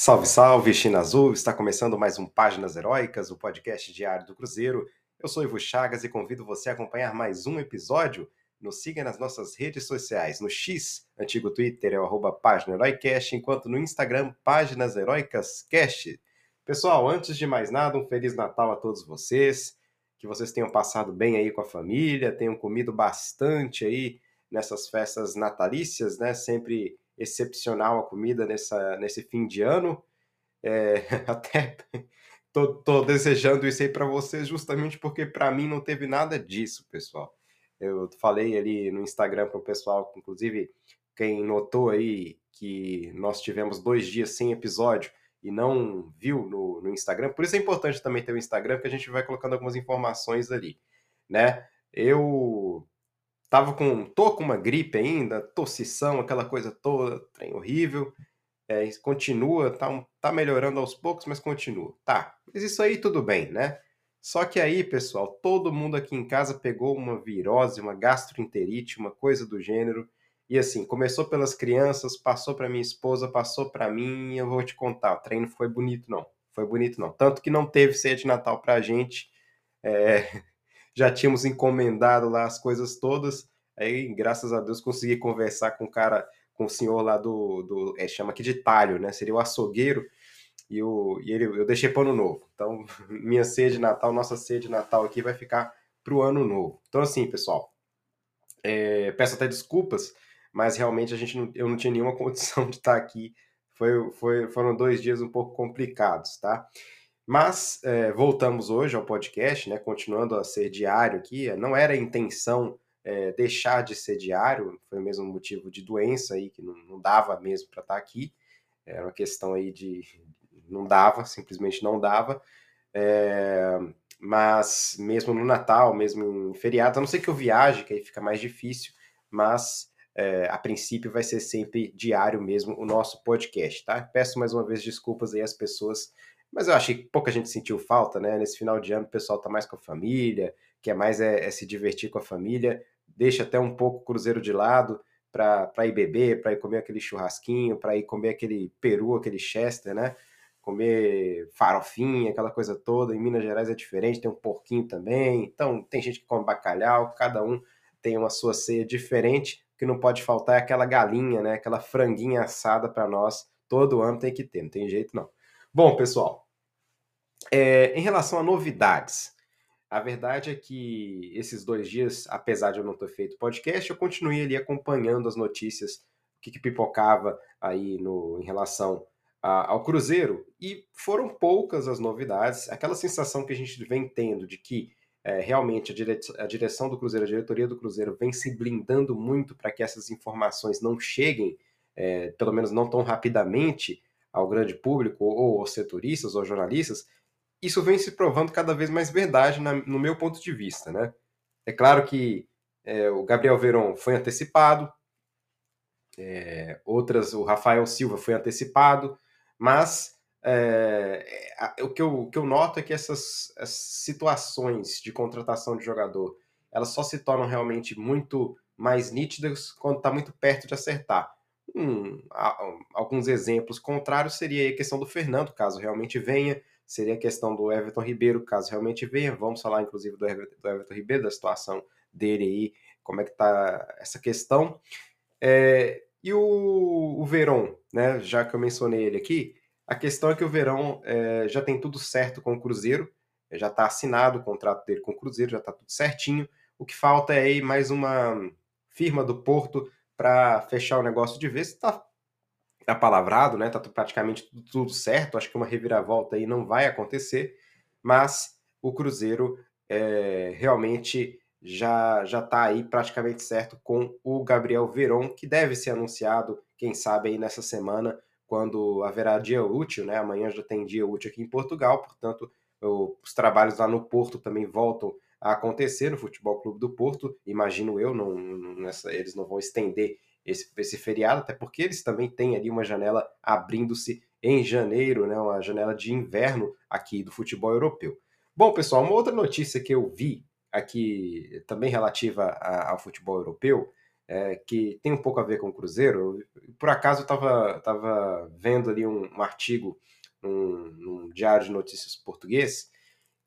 Salve, salve, China Azul! Está começando mais um Páginas Heróicas, o podcast diário do Cruzeiro. Eu sou Ivo Chagas e convido você a acompanhar mais um episódio. Nos siga nas nossas redes sociais. No X, antigo Twitter, é o arroba Página Heroicast, enquanto no Instagram, Páginas Heroicas Cast. Pessoal, antes de mais nada, um Feliz Natal a todos vocês. Que vocês tenham passado bem aí com a família, tenham comido bastante aí nessas festas natalícias, né? Sempre excepcional a comida nessa, nesse fim de ano. É, até tô, tô, desejando isso aí para vocês, justamente porque para mim não teve nada disso, pessoal. Eu falei ali no Instagram para o pessoal, inclusive quem notou aí que nós tivemos dois dias sem episódio e não viu no, no Instagram, por isso é importante também ter o Instagram, porque a gente vai colocando algumas informações ali, né? Eu Tava com, tô com uma gripe ainda, tossição, aquela coisa toda, trem horrível. É, continua, tá, tá melhorando aos poucos, mas continua. Tá, mas isso aí tudo bem, né? Só que aí, pessoal, todo mundo aqui em casa pegou uma virose, uma gastroenterite, uma coisa do gênero. E assim, começou pelas crianças, passou para minha esposa, passou para mim, e eu vou te contar, o treino foi bonito não. Foi bonito não. Tanto que não teve ceia de Natal pra gente. É, já tínhamos encomendado lá as coisas todas. Aí, graças a Deus, consegui conversar com o cara, com o senhor lá do, do é, chama aqui de talho, né? Seria o açougueiro. E, o, e ele, eu deixei para ano novo. Então, minha ceia de Natal, nossa ceia de Natal aqui vai ficar para o ano novo. Então, assim, pessoal, é, peço até desculpas, mas realmente a gente não, eu não tinha nenhuma condição de estar aqui. Foi, foi, foram dois dias um pouco complicados, tá? Mas é, voltamos hoje ao podcast, né? Continuando a ser diário aqui. Não era a intenção é, deixar de ser diário, foi mesmo um motivo de doença aí, que não, não dava mesmo para estar tá aqui. Era uma questão aí de. Não dava, simplesmente não dava. É, mas mesmo no Natal, mesmo em feriados, a não ser que eu viaje, que aí fica mais difícil, mas é, a princípio vai ser sempre diário mesmo o nosso podcast, tá? Peço mais uma vez desculpas aí às pessoas mas eu achei que pouca gente sentiu falta, né? Nesse final de ano o pessoal tá mais com a família, quer mais é, é se divertir com a família, deixa até um pouco o cruzeiro de lado para ir beber, para ir comer aquele churrasquinho, para ir comer aquele peru, aquele chester, né? Comer farofinha, aquela coisa toda. Em Minas Gerais é diferente, tem um porquinho também. Então, tem gente que come bacalhau, cada um tem uma sua ceia diferente. O que não pode faltar é aquela galinha, né? Aquela franguinha assada para nós. Todo ano tem que ter, não tem jeito não. Bom, pessoal, é, em relação a novidades, a verdade é que esses dois dias, apesar de eu não ter feito podcast, eu continuei ali acompanhando as notícias, o que, que pipocava aí no, em relação a, ao Cruzeiro, e foram poucas as novidades, aquela sensação que a gente vem tendo de que é, realmente a, dire, a direção do Cruzeiro, a diretoria do Cruzeiro vem se blindando muito para que essas informações não cheguem, é, pelo menos não tão rapidamente, ao grande público, ou aos setoristas, ou jornalistas, isso vem se provando cada vez mais verdade na, no meu ponto de vista, né? É claro que é, o Gabriel Veron foi antecipado, é, outras, o Rafael Silva foi antecipado, mas é, o, que eu, o que eu noto é que essas, essas situações de contratação de jogador, elas só se tornam realmente muito mais nítidas quando está muito perto de acertar. Um, alguns exemplos contrários seria a questão do Fernando, caso realmente venha, seria a questão do Everton Ribeiro, caso realmente venha. Vamos falar, inclusive, do Everton, do Everton Ribeiro, da situação dele aí, como é que tá essa questão. É, e o, o Verón, né, já que eu mencionei ele aqui, a questão é que o Verão é, já tem tudo certo com o Cruzeiro, já está assinado o contrato dele com o Cruzeiro, já está tudo certinho. O que falta é aí mais uma firma do Porto para fechar o negócio de vez. Está apalavrado, né? Tá praticamente tudo certo. Acho que uma reviravolta aí não vai acontecer, mas o Cruzeiro é, realmente já já está aí praticamente certo com o Gabriel Veron, que deve ser anunciado, quem sabe aí nessa semana, quando haverá dia útil, né? Amanhã já tem dia útil aqui em Portugal, portanto, os trabalhos lá no Porto também voltam a acontecer no Futebol Clube do Porto, imagino eu, não, nessa, eles não vão estender esse, esse feriado, até porque eles também têm ali uma janela abrindo-se em janeiro, né, uma janela de inverno aqui do futebol europeu. Bom, pessoal, uma outra notícia que eu vi aqui, também relativa a, ao futebol europeu, é, que tem um pouco a ver com o Cruzeiro. Por acaso eu estava tava vendo ali um, um artigo num, num, diário de notícias português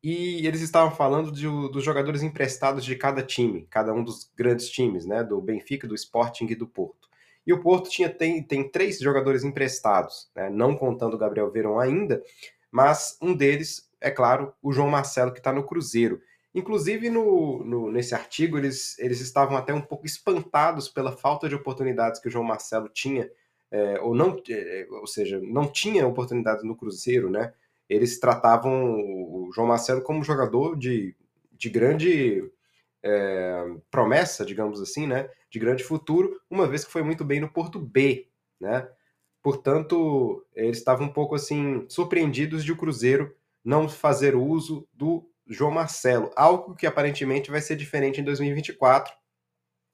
e eles estavam falando de, dos jogadores emprestados de cada time, cada um dos grandes times, né, do Benfica, do Sporting e do Porto. E o Porto tinha, tem, tem três jogadores emprestados, né, não contando o Gabriel Verão ainda, mas um deles, é claro, o João Marcelo, que está no Cruzeiro. Inclusive, no, no, nesse artigo, eles, eles estavam até um pouco espantados pela falta de oportunidades que o João Marcelo tinha, é, ou não, é, ou seja, não tinha oportunidades no Cruzeiro, né? Eles tratavam o João Marcelo como jogador de, de grande é, promessa, digamos assim, né? De grande futuro, uma vez que foi muito bem no Porto B, né? Portanto, eles estavam um pouco assim surpreendidos de o Cruzeiro não fazer uso do João Marcelo, algo que aparentemente vai ser diferente em 2024,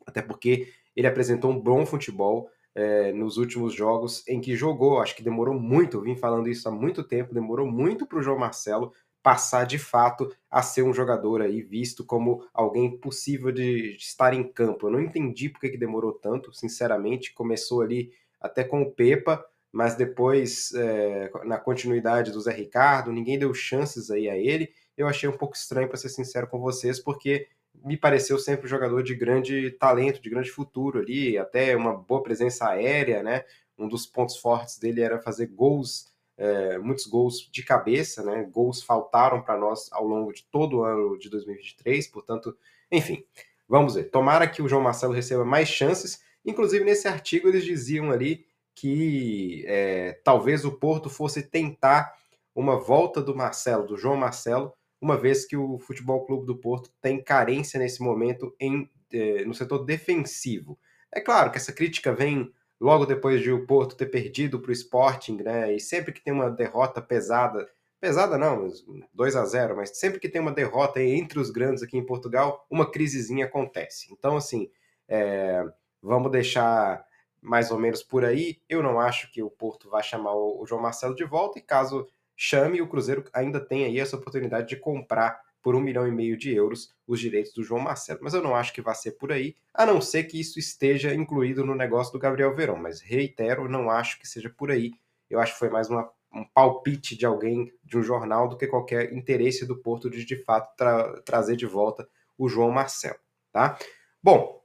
até porque ele apresentou um bom futebol é, nos últimos jogos em que jogou. Acho que demorou muito, eu vim falando isso há muito tempo, demorou muito para o João Marcelo passar de fato a ser um jogador aí visto como alguém possível de, estar em campo. Eu não entendi porque que demorou tanto, sinceramente. Começou ali até com o Pepa, mas depois, é, na continuidade do Zé Ricardo, ninguém deu chances aí a ele eu achei um pouco estranho, para ser sincero com vocês, porque me pareceu sempre um jogador de grande talento, de grande futuro ali, até uma boa presença aérea, né? Um dos pontos fortes dele era fazer gols, é, muitos gols de cabeça, né? Gols faltaram para nós ao longo de todo o ano de 2023, portanto, enfim, vamos ver. Tomara que o João Marcelo receba mais chances. Inclusive, nesse artigo, eles diziam ali que é, talvez o Porto fosse tentar uma volta do Marcelo, do João Marcelo, uma vez que o Futebol Clube do Porto tem carência nesse momento em, eh, no setor defensivo. É claro que essa crítica vem logo depois de o Porto ter perdido para o Sporting, né? E sempre que tem uma derrota pesada, pesada não, 2 a 0 mas sempre que tem uma derrota entre os grandes aqui em Portugal, uma crisezinha acontece. Então, assim, é, vamos deixar mais ou menos por aí. Eu não acho que o Porto vai chamar o João Marcelo de volta, e caso chame, o Cruzeiro ainda tem aí essa oportunidade de comprar por um milhão e meio de euros os direitos do João Marcelo. Mas eu não acho que vai ser por aí, a não ser que isso esteja incluído no negócio do Gabriel Verão. Mas reitero, não acho que seja por aí. Eu acho que foi mais uma, um palpite de alguém de um jornal do que qualquer interesse do Porto de de fato tra trazer de volta o João Marcelo, tá? Bom,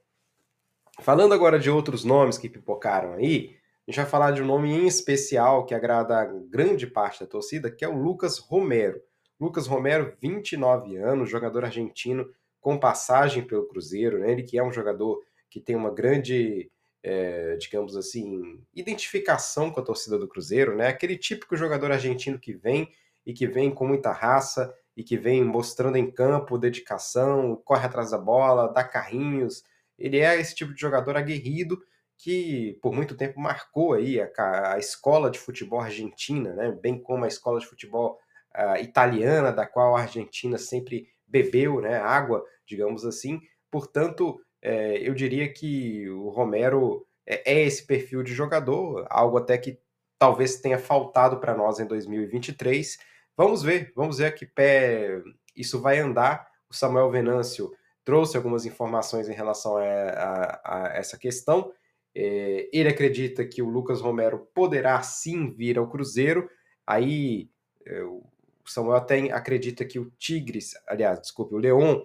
falando agora de outros nomes que pipocaram aí, a gente vai falar de um nome em especial que agrada grande parte da torcida, que é o Lucas Romero. Lucas Romero, 29 anos, jogador argentino com passagem pelo Cruzeiro, né? ele que é um jogador que tem uma grande, é, digamos assim, identificação com a torcida do Cruzeiro, né? aquele típico jogador argentino que vem e que vem com muita raça e que vem mostrando em campo dedicação, corre atrás da bola, dá carrinhos. Ele é esse tipo de jogador aguerrido que por muito tempo marcou aí a, a escola de futebol argentina, né? bem como a escola de futebol uh, italiana, da qual a Argentina sempre bebeu né? água, digamos assim. Portanto, é, eu diria que o Romero é, é esse perfil de jogador, algo até que talvez tenha faltado para nós em 2023. Vamos ver, vamos ver a que pé isso vai andar. O Samuel Venâncio trouxe algumas informações em relação a, a, a essa questão. É, ele acredita que o Lucas Romero poderá sim vir ao Cruzeiro. Aí é, o Samuel até acredita que o Tigres, aliás, desculpe, o Leon,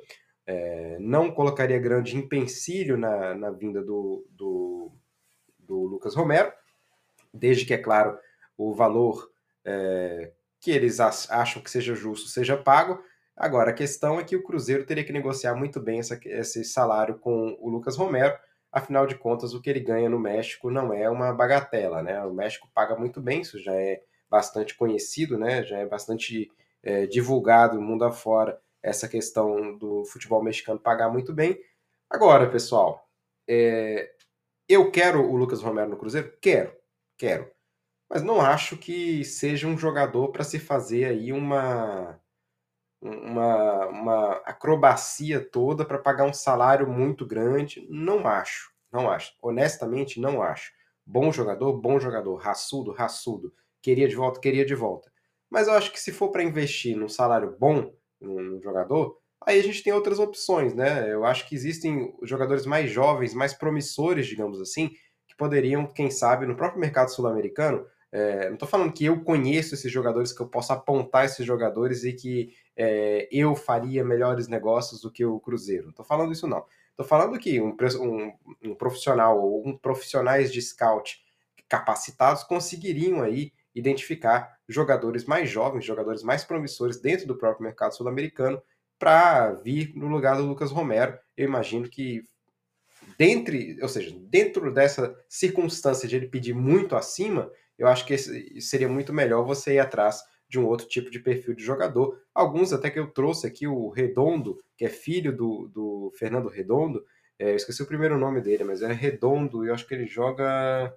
é, não colocaria grande empecilho na, na vinda do, do, do, Lucas Romero, desde que, é claro, o valor é, que eles acham que seja justo seja pago. Agora, a questão é que o Cruzeiro teria que negociar muito bem essa, esse salário com o Lucas Romero afinal de contas, o que ele ganha no México não é uma bagatela, né? O México paga muito bem, isso já é bastante conhecido, né? Já é bastante é, divulgado mundo afora essa questão do futebol mexicano pagar muito bem. Agora, pessoal, é, eu quero o Lucas Romero no Cruzeiro? Quero, quero. Mas não acho que seja um jogador para se fazer aí uma uma, uma acrobacia toda para pagar um salário muito grande. Não acho, não acho. Honestamente, não acho. Bom jogador, bom jogador. Raçudo, raçudo. Queria de volta, queria de volta. Mas eu acho que se for para investir num salário bom num jogador, Aí a gente tem outras opções, né? Eu acho que existem jogadores mais jovens, mais promissores, digamos assim, que poderiam, quem sabe, no próprio mercado sul-americano. É, não estou falando que eu conheço esses jogadores, que eu posso apontar esses jogadores e que é, eu faria melhores negócios do que o Cruzeiro. Não estou falando isso, não. Estou falando que um, um, um profissional ou um profissionais de scout capacitados conseguiriam aí identificar jogadores mais jovens, jogadores mais promissores dentro do próprio mercado sul-americano para vir no lugar do Lucas Romero. Eu imagino que dentre, ou seja, dentro dessa circunstância de ele pedir muito acima, eu acho que seria muito melhor você ir atrás de um outro tipo de perfil de jogador. Alguns até que eu trouxe aqui, o Redondo, que é filho do, do Fernando Redondo, é, eu esqueci o primeiro nome dele, mas é Redondo, e eu acho que ele joga,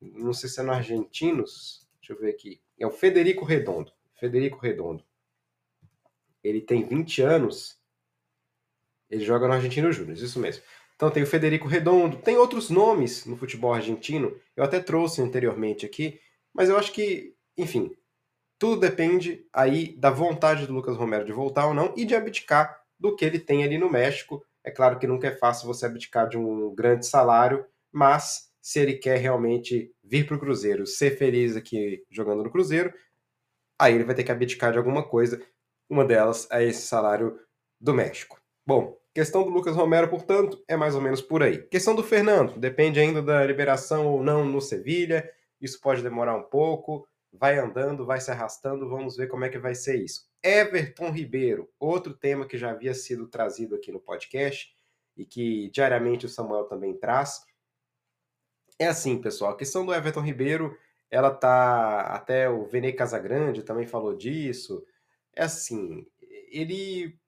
não sei se é no Argentinos, deixa eu ver aqui, é o Federico Redondo, Federico Redondo. Ele tem 20 anos, ele joga no Argentino Júnior, isso mesmo. Então tem o Federico Redondo, tem outros nomes no futebol argentino, eu até trouxe anteriormente aqui, mas eu acho que, enfim, tudo depende aí da vontade do Lucas Romero de voltar ou não e de abdicar do que ele tem ali no México. É claro que nunca é fácil você abdicar de um grande salário, mas se ele quer realmente vir para o Cruzeiro, ser feliz aqui jogando no Cruzeiro, aí ele vai ter que abdicar de alguma coisa. Uma delas é esse salário do México. Bom, questão do Lucas Romero, portanto, é mais ou menos por aí. Questão do Fernando, depende ainda da liberação ou não no Sevilha. Isso pode demorar um pouco vai andando, vai se arrastando, vamos ver como é que vai ser isso. Everton Ribeiro, outro tema que já havia sido trazido aqui no podcast e que diariamente o Samuel também traz. É assim, pessoal, a questão do Everton Ribeiro, ela tá até o Vene Casagrande também falou disso. É assim, ele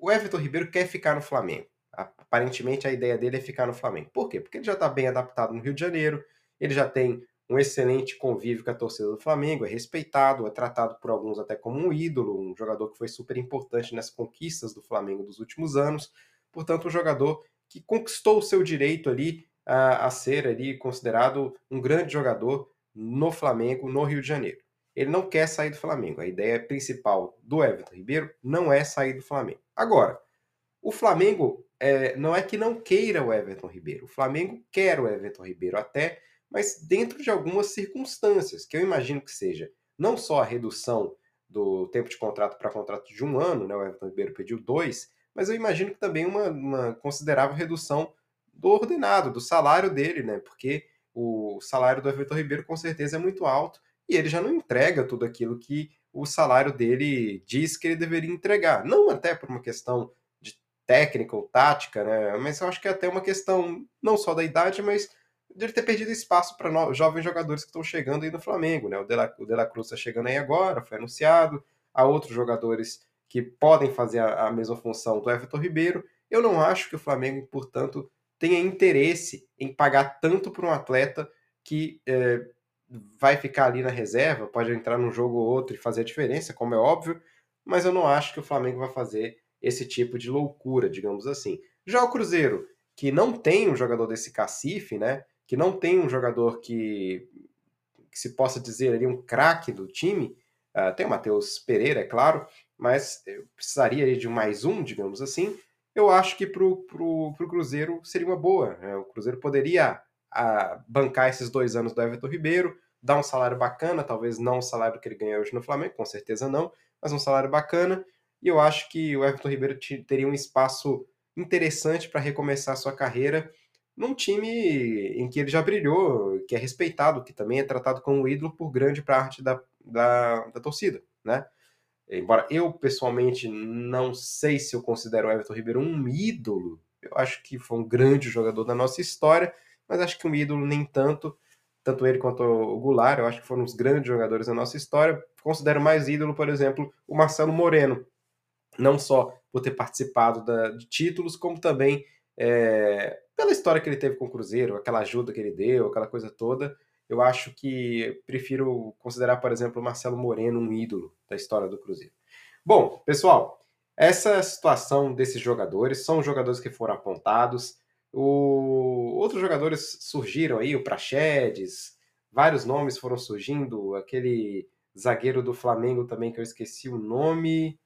o Everton Ribeiro quer ficar no Flamengo. Aparentemente a ideia dele é ficar no Flamengo. Por quê? Porque ele já está bem adaptado no Rio de Janeiro, ele já tem um excelente convívio com a torcida do Flamengo, é respeitado, é tratado por alguns até como um ídolo, um jogador que foi super importante nas conquistas do Flamengo dos últimos anos. Portanto, um jogador que conquistou o seu direito ali a, a ser ali considerado um grande jogador no Flamengo, no Rio de Janeiro. Ele não quer sair do Flamengo. A ideia principal do Everton Ribeiro não é sair do Flamengo. Agora, o Flamengo é, não é que não queira o Everton Ribeiro. O Flamengo quer o Everton Ribeiro até mas dentro de algumas circunstâncias, que eu imagino que seja não só a redução do tempo de contrato para contrato de um ano, né, o Everton Ribeiro pediu dois, mas eu imagino que também uma, uma considerável redução do ordenado, do salário dele, né, porque o salário do Everton Ribeiro com certeza é muito alto e ele já não entrega tudo aquilo que o salário dele diz que ele deveria entregar. Não até por uma questão de técnica ou tática, né? Mas eu acho que é até uma questão não só da idade, mas de ele ter perdido espaço para jovens jogadores que estão chegando aí no Flamengo. Né? O, De La, o De La Cruz está chegando aí agora, foi anunciado. Há outros jogadores que podem fazer a, a, mesma função do Everton Ribeiro. Eu não acho que o Flamengo, portanto, tenha interesse em pagar tanto para um atleta que é, vai ficar ali na reserva, pode entrar num jogo ou outro e fazer a diferença, como é óbvio, mas eu não acho que o Flamengo vai fazer esse tipo de loucura, digamos assim. Já o Cruzeiro, que não tem um jogador desse cacife, né? que não tem um jogador que, que se possa dizer ali um craque do time. Uh, tem o Matheus Pereira, é claro, mas eu precisaria de mais um, digamos assim. Eu acho que para o Cruzeiro seria uma boa. Né? O Cruzeiro poderia uh, bancar esses dois anos do Everton Ribeiro, dar um salário bacana, talvez não o salário que ele ganha hoje no Flamengo, com certeza não, mas um salário bacana. E eu acho que o Everton Ribeiro teria um espaço interessante para recomeçar sua carreira num time em que ele já brilhou, que é respeitado, que também é tratado como ídolo por grande parte da, da, da torcida, né? Embora eu, pessoalmente, não sei se eu considero o Everton Ribeiro um ídolo, eu acho que foi um grande jogador da nossa história, mas acho que um ídolo nem tanto, tanto ele quanto o Goulart, eu acho que foram os grandes jogadores da nossa história. Considero mais ídolo, por exemplo, o Marcelo Moreno, não só por ter participado da, de títulos, como também é, pela história que ele teve com o Cruzeiro, aquela ajuda que ele deu, aquela coisa toda, eu acho que prefiro considerar, por exemplo, o Marcelo Moreno um ídolo da história do Cruzeiro. Bom, pessoal, essa situação desses jogadores são jogadores que foram apontados. O... Outros jogadores surgiram aí, o Praxedes, vários nomes foram surgindo, aquele zagueiro do Flamengo também que eu esqueci o nome.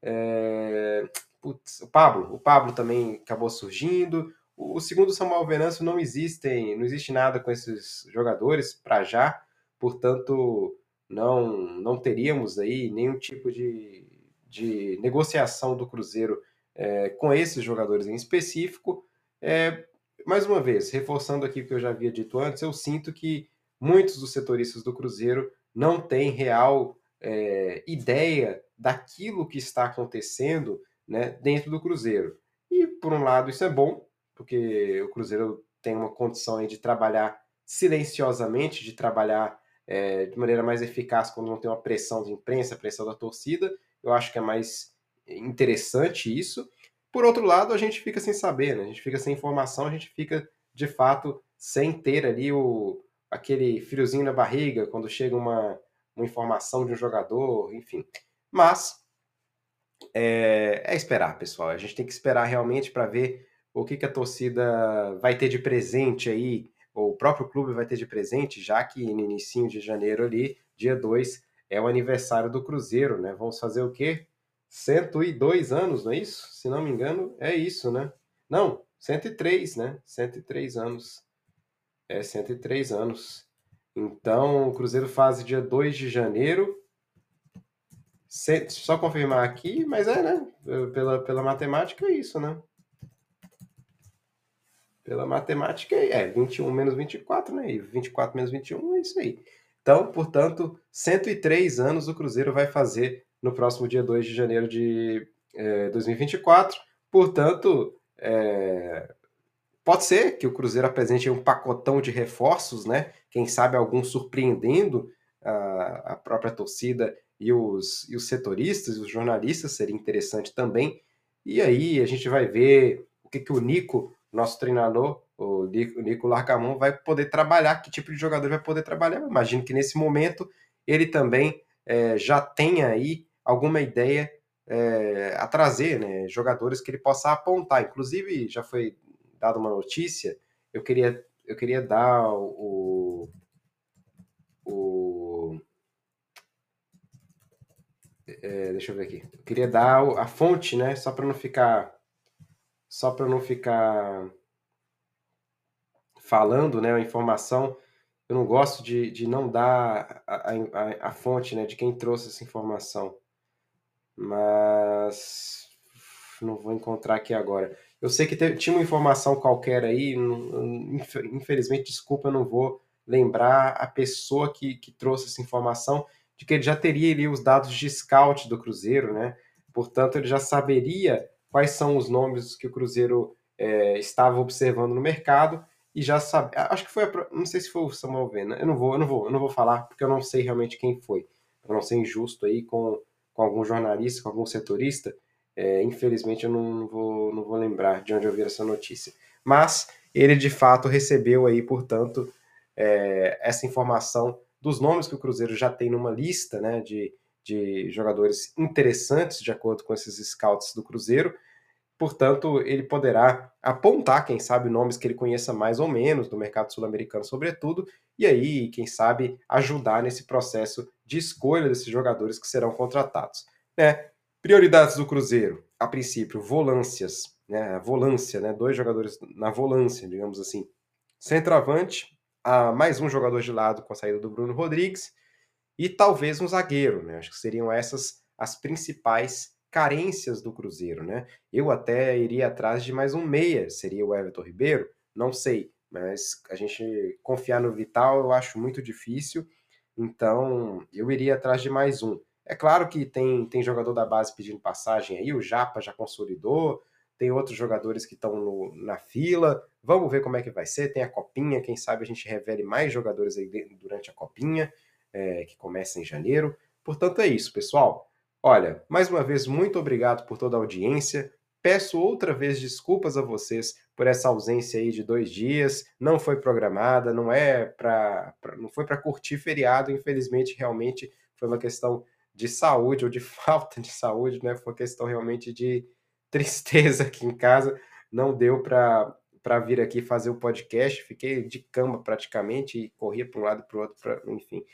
É... Putz, o Pablo, o Pablo também acabou surgindo. O, segundo Samuel Venâncio não existem, não existe nada com esses jogadores para já, portanto não não teríamos aí nenhum tipo de, de negociação do Cruzeiro é, com esses jogadores em específico. É, mais uma vez, reforçando aqui o que eu já havia dito antes, eu sinto que muitos dos setoristas do Cruzeiro não têm real é, ideia daquilo que está acontecendo né, dentro do Cruzeiro. E, por um lado, isso é bom, porque o Cruzeiro tem uma condição de trabalhar silenciosamente, de trabalhar é, de maneira mais eficaz quando não tem uma pressão de imprensa, pressão da torcida. Eu acho que é mais interessante isso. Por outro lado, a gente fica sem saber, né? a gente fica sem informação, a gente fica de fato sem ter ali o, aquele friozinho na barriga quando chega uma, uma informação de um jogador, enfim. Mas é, é esperar, pessoal. A gente tem que esperar realmente para ver o que, que a torcida vai ter de presente aí, ou o próprio clube vai ter de presente, já que no início de janeiro ali, dia 2, é o aniversário do Cruzeiro, né? Vamos fazer o quê? 102 anos, não é isso? Se não me engano, é isso, né? Não, 103, né? 103 anos. É 103 anos. Então, o Cruzeiro faz dia 2 de janeiro. Só confirmar aqui, mas é, né? Pela, pela matemática é isso, né? Pela matemática é 21 menos 24, né? E 24 menos 21 é isso aí. Então, portanto, 103 anos o Cruzeiro vai fazer no próximo dia 2 de janeiro de é, 2024. Portanto, é, pode ser que o Cruzeiro apresente um pacotão de reforços, né? Quem sabe algum surpreendendo a, a própria torcida e os, e os setoristas, os jornalistas, seria interessante também. E aí a gente vai ver o que, que o Nico nosso treinador, o Nico Larcamon, vai poder trabalhar, que tipo de jogador vai poder trabalhar. Eu imagino que nesse momento ele também é, já tenha aí alguma ideia é, a trazer, né, jogadores que ele possa apontar. Inclusive, já foi dada uma notícia, eu queria, eu queria dar o, o é, deixa eu ver aqui. Eu queria dar a fonte, né? Só para não ficar só para não ficar falando né, a informação, eu não gosto de, de não dar a, a, a fonte né, de quem trouxe essa informação. Mas não vou encontrar aqui agora. Eu sei que teve, tinha uma informação qualquer aí, infelizmente, desculpa, eu não vou lembrar a pessoa que, que trouxe essa informação, de que ele já teria ali os dados de scout do Cruzeiro, né? Portanto, ele já saberia quais são os nomes que o Cruzeiro é, estava observando no mercado e já sabe. Acho que foi, a, não sei se foi o Samuel Vena. Eu não vou, eu não vou, eu não vou falar porque eu não sei realmente quem foi, para não ser injusto aí com, com algum jornalista, com algum setorista. É, infelizmente eu não vou, não vou lembrar de onde eu vi essa notícia. Mas ele de fato recebeu aí, portanto, é, essa informação dos nomes que o Cruzeiro já tem numa lista, né, de de jogadores interessantes, de acordo com esses scouts do Cruzeiro. Portanto, ele poderá apontar, quem sabe, nomes que ele conheça mais ou menos do mercado sul-americano, sobretudo, e aí, quem sabe, ajudar nesse processo de escolha desses jogadores que serão contratados. Né? Prioridades do Cruzeiro, a princípio, volâncias, né? Volância, né? Dois jogadores na volância, digamos assim. Centroavante, a mais um jogador de lado com a saída do Bruno Rodrigues e talvez um zagueiro, né? Acho que seriam essas as principais carências do Cruzeiro, né? Eu até iria atrás de mais um meia, seria o Everton Ribeiro, não sei, mas a gente confiar no Vital eu acho muito difícil, então eu iria atrás de mais um. É claro que tem, tem jogador da base pedindo passagem aí, o Japa já consolidou, tem outros jogadores que estão na fila, vamos ver como é que vai ser, tem a Copinha, quem sabe a gente revele mais jogadores aí durante a Copinha, é, que começa em janeiro. Portanto, é isso, pessoal. Olha, mais uma vez, muito obrigado por toda a audiência. Peço outra vez desculpas a vocês por essa ausência aí de dois dias. Não foi programada, não é para, não foi para curtir feriado. Infelizmente, realmente foi uma questão de saúde ou de falta de saúde, né? Foi uma questão realmente de tristeza aqui em casa. Não deu para para vir aqui fazer o podcast, fiquei de cama praticamente e corria para um lado para o outro, pra, enfim.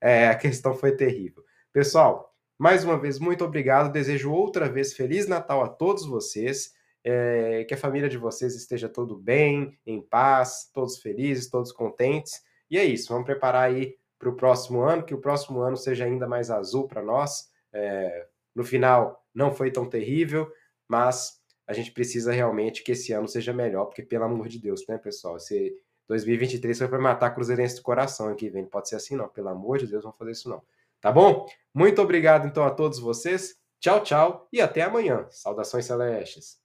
É, a questão foi terrível. Pessoal, Mais uma vez, muito obrigado. Desejo outra vez Feliz Natal a todos vocês. É, que a família de vocês esteja tudo bem, em paz, todos felizes, todos contentes. E é isso, vamos preparar aí para o próximo ano, que o próximo ano seja ainda mais azul para nós. É, no final, não foi tão terrível, mas a gente precisa realmente que esse ano seja melhor, porque pelo amor de Deus, né, pessoal? Esse 2023 foi para matar Cruzeirense do coração aqui, vem. Pode ser assim, não. Pelo amor de Deus, não fazer isso, não. Tá bom? Muito obrigado, então, a todos vocês. Tchau, tchau e até amanhã. Saudações celestes.